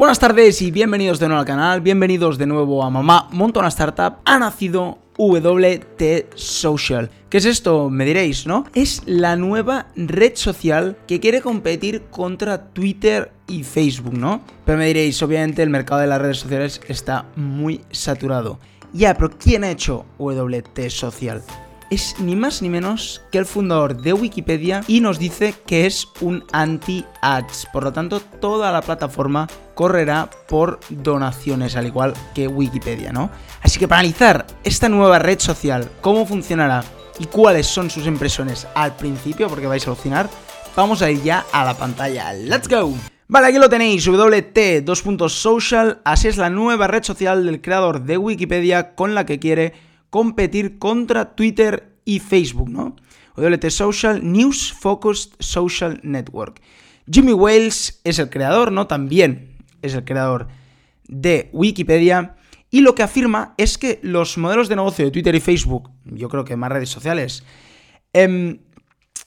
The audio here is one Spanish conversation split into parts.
Buenas tardes y bienvenidos de nuevo al canal, bienvenidos de nuevo a Mamá Monta una Startup. Ha nacido WT Social. ¿Qué es esto? Me diréis, ¿no? Es la nueva red social que quiere competir contra Twitter y Facebook, ¿no? Pero me diréis, obviamente el mercado de las redes sociales está muy saturado. Ya, pero ¿quién ha hecho WT Social? Es ni más ni menos que el fundador de Wikipedia y nos dice que es un anti-ads. Por lo tanto, toda la plataforma correrá por donaciones, al igual que Wikipedia, ¿no? Así que para analizar esta nueva red social, cómo funcionará y cuáles son sus impresiones al principio, porque vais a alucinar, vamos a ir ya a la pantalla. ¡Let's go! Vale, aquí lo tenéis, WT2.social, así es la nueva red social del creador de Wikipedia con la que quiere competir contra Twitter y Facebook, ¿no? WT Social, News Focused Social Network. Jimmy Wales es el creador, ¿no? También es el creador de Wikipedia. Y lo que afirma es que los modelos de negocio de Twitter y Facebook, yo creo que más redes sociales, em,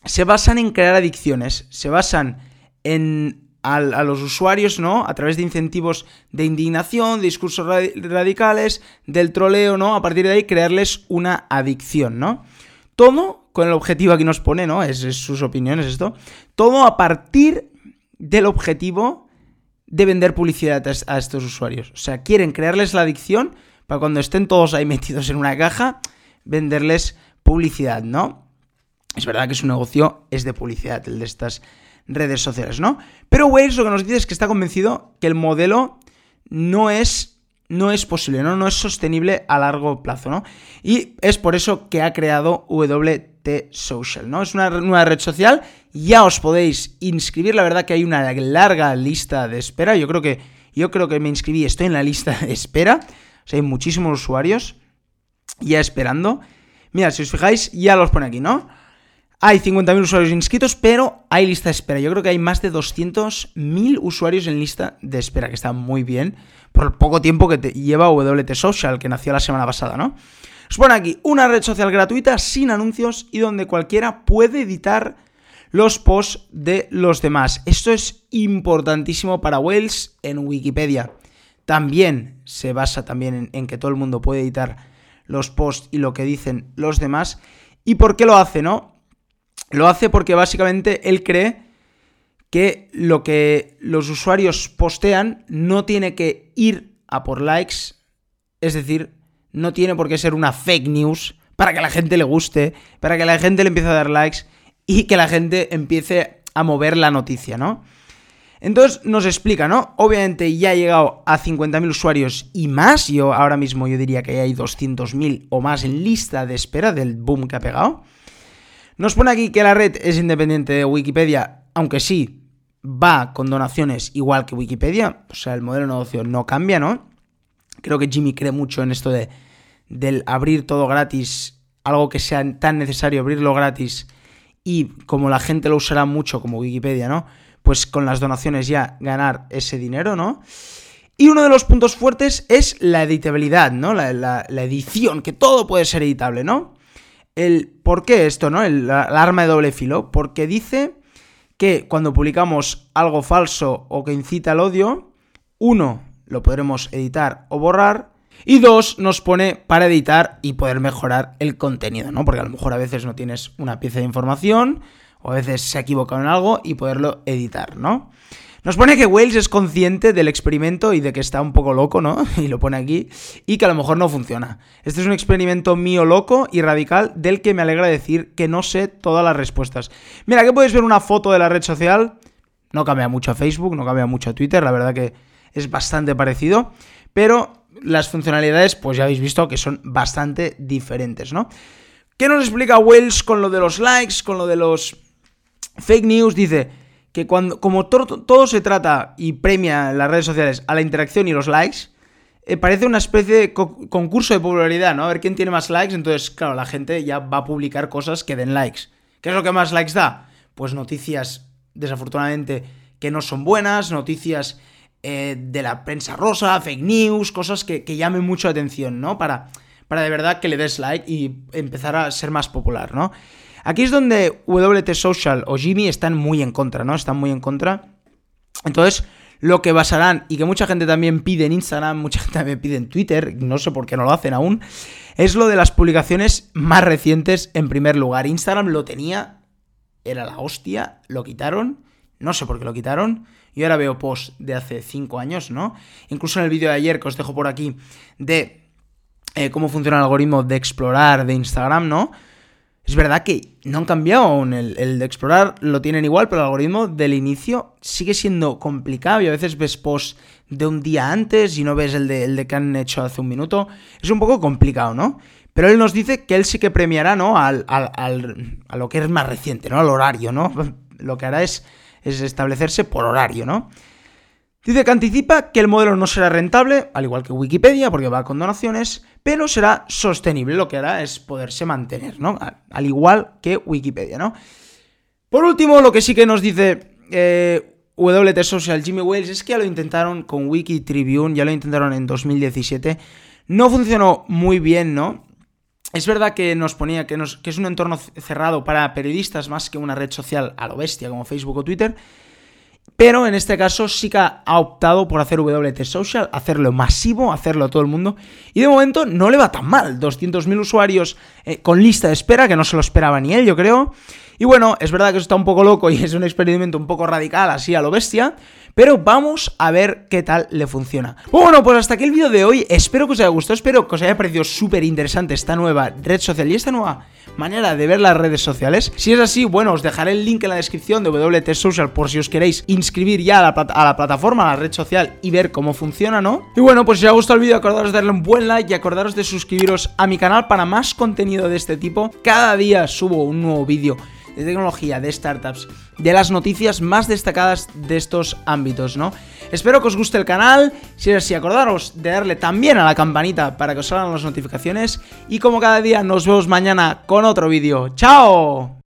se basan en crear adicciones, se basan en a, los usuarios, ¿no? A través de incentivos de indignación, de discursos radicales, del troleo, ¿no? A partir de ahí crearles una adicción, ¿no? Todo con el objetivo aquí nos pone, ¿no? Es, sus opiniones esto. Todo a partir del objetivo de vender publicidad a, a estos usuarios. O sea, quieren crearles la adicción para cuando estén todos ahí metidos en una caja, venderles publicidad, ¿no? Es verdad que su negocio es de publicidad, el de estas redes sociales, ¿no? Pero Wales lo que nos dice es que está convencido que el modelo no es, no es posible, ¿no? No es sostenible a largo plazo, ¿no? Y es por eso que ha creado WT Social, ¿no? Es una nueva red social, ya os podéis inscribir, la verdad que hay una larga lista de espera, yo creo que, yo creo que me inscribí, estoy en la lista de espera, o sea, hay muchísimos usuarios ya esperando. Mira, si os fijáis, ya los pone aquí, ¿no? Hay 50.000 usuarios inscritos, pero hay lista de espera. Yo creo que hay más de 200.000 usuarios en lista de espera, que está muy bien por el poco tiempo que te lleva WT Social, que nació la semana pasada, ¿no? Os pone aquí una red social gratuita sin anuncios y donde cualquiera puede editar los posts de los demás. Esto es importantísimo para Wales en Wikipedia. También se basa también en, en que todo el mundo puede editar los posts y lo que dicen los demás. ¿Y por qué lo hace, no? Lo hace porque básicamente él cree que lo que los usuarios postean no tiene que ir a por likes, es decir, no tiene por qué ser una fake news para que la gente le guste, para que la gente le empiece a dar likes y que la gente empiece a mover la noticia, ¿no? Entonces nos explica, ¿no? Obviamente ya ha llegado a 50.000 usuarios y más. Yo ahora mismo yo diría que hay 200.000 o más en lista de espera del boom que ha pegado. Nos pone aquí que la red es independiente de Wikipedia, aunque sí va con donaciones igual que Wikipedia, o sea, el modelo de negocio no cambia, ¿no? Creo que Jimmy cree mucho en esto de del abrir todo gratis, algo que sea tan necesario abrirlo gratis y como la gente lo usará mucho como Wikipedia, ¿no? Pues con las donaciones ya ganar ese dinero, ¿no? Y uno de los puntos fuertes es la editabilidad, ¿no? La, la edición, que todo puede ser editable, ¿no? El ¿Por qué esto, no? El, arma de doble filo. Porque dice que cuando publicamos algo falso o que incita al odio, uno, lo podremos editar o borrar. Y dos, nos pone para editar y poder mejorar el contenido, ¿no? Porque a lo mejor a veces no tienes una pieza de información o a veces se ha equivocado en algo y poderlo editar, ¿no? Nos pone que Wales es consciente del experimento y de que está un poco loco, ¿no? Y lo pone aquí, y que a lo mejor no funciona. Este es un experimento mío loco y radical del que me alegra decir que no sé todas las respuestas. Mira, aquí puedes ver una foto de la red social. No cambia mucho a Facebook, no cambia mucho a Twitter, la verdad que es bastante parecido, pero las funcionalidades, pues ya habéis visto que son bastante diferentes, ¿no? ¿Qué nos explica Wales con lo de los likes, con lo de los fake news? Dice, que cuando, como todo se trata y premia en las redes sociales a la interacción y los likes, eh, parece una especie de concurso de popularidad, ¿no? A ver quién tiene más likes, entonces, claro, la gente ya va a publicar cosas que den likes. ¿Qué es lo que más likes da? Pues noticias, desafortunadamente, que no son buenas, noticias eh, de la prensa rosa, fake news, cosas que, que llamen mucho la atención, ¿no? Para, para de verdad que le des like y empezar a ser más popular, ¿no? Aquí es donde WT Social o Jimmy están muy en contra, ¿no? Están muy en contra. Entonces, lo que basarán y que mucha gente también pide en Instagram, mucha gente también pide en Twitter, no sé por qué no lo hacen aún, es lo de las publicaciones más recientes en primer lugar. Instagram lo tenía, era la hostia, lo quitaron, no sé por qué lo quitaron. Y ahora veo posts de hace 5 años, ¿no? Incluso en el vídeo de ayer que os dejo por aquí de eh, cómo funciona el algoritmo de explorar de Instagram, ¿no? Es verdad que no han cambiado aún. El, de explorar lo tienen igual, pero el algoritmo del inicio sigue siendo complicado y a veces ves posts de un día antes y no ves el de, el de que han hecho hace un minuto. Es un poco complicado, ¿no? Pero él nos dice que él sí que premiará, ¿no? Al, al, a lo que es más reciente, ¿no? Al horario, ¿no? Lo que hará es, es establecerse por horario, ¿no? Dice que anticipa que el modelo no será rentable, al igual que Wikipedia, porque va con donaciones, pero será sostenible, lo que hará es poderse mantener, ¿no? Al igual que Wikipedia, ¿no? Por último, lo que sí que nos dice eh, WT Social Jimmy Wales es que ya lo intentaron con Wiki Tribune, ya lo intentaron en 2017, no funcionó muy bien, ¿no? Es verdad que nos ponía que, que es un entorno cerrado para periodistas más que una red social a lo bestia como Facebook o Twitter, pero en este caso sí que ha optado por hacer WT Social, hacerlo masivo, hacerlo a todo el mundo. Y de momento no le va tan mal. 200.000 usuarios eh, con lista de espera, que no se lo esperaba ni él, yo creo. Y bueno, es verdad que eso está un poco loco y es un experimento un poco radical, así a lo bestia. Pero vamos a ver qué tal le funciona. Bueno, pues hasta aquí el vídeo de hoy. Espero que os haya gustado, espero que os haya parecido súper interesante esta nueva red social y esta nueva manera de ver las redes sociales. Si es así, bueno, os dejaré el link en la descripción de WT Social por si os queréis inscribir ya a la, a la plataforma, a la red social y ver cómo funciona, ¿no? Y bueno, pues si os ha gustado el vídeo, acordaros de darle un buen like y acordaros de suscribiros a mi canal para más contenido de este tipo. Cada día subo un nuevo vídeo de tecnología, de startups, de las noticias más destacadas de estos ámbitos, ¿no? Espero que os guste el canal, si es así, acordaros de darle también a la campanita para que os salgan las notificaciones y como cada día nos vemos mañana con otro vídeo. ¡Chao!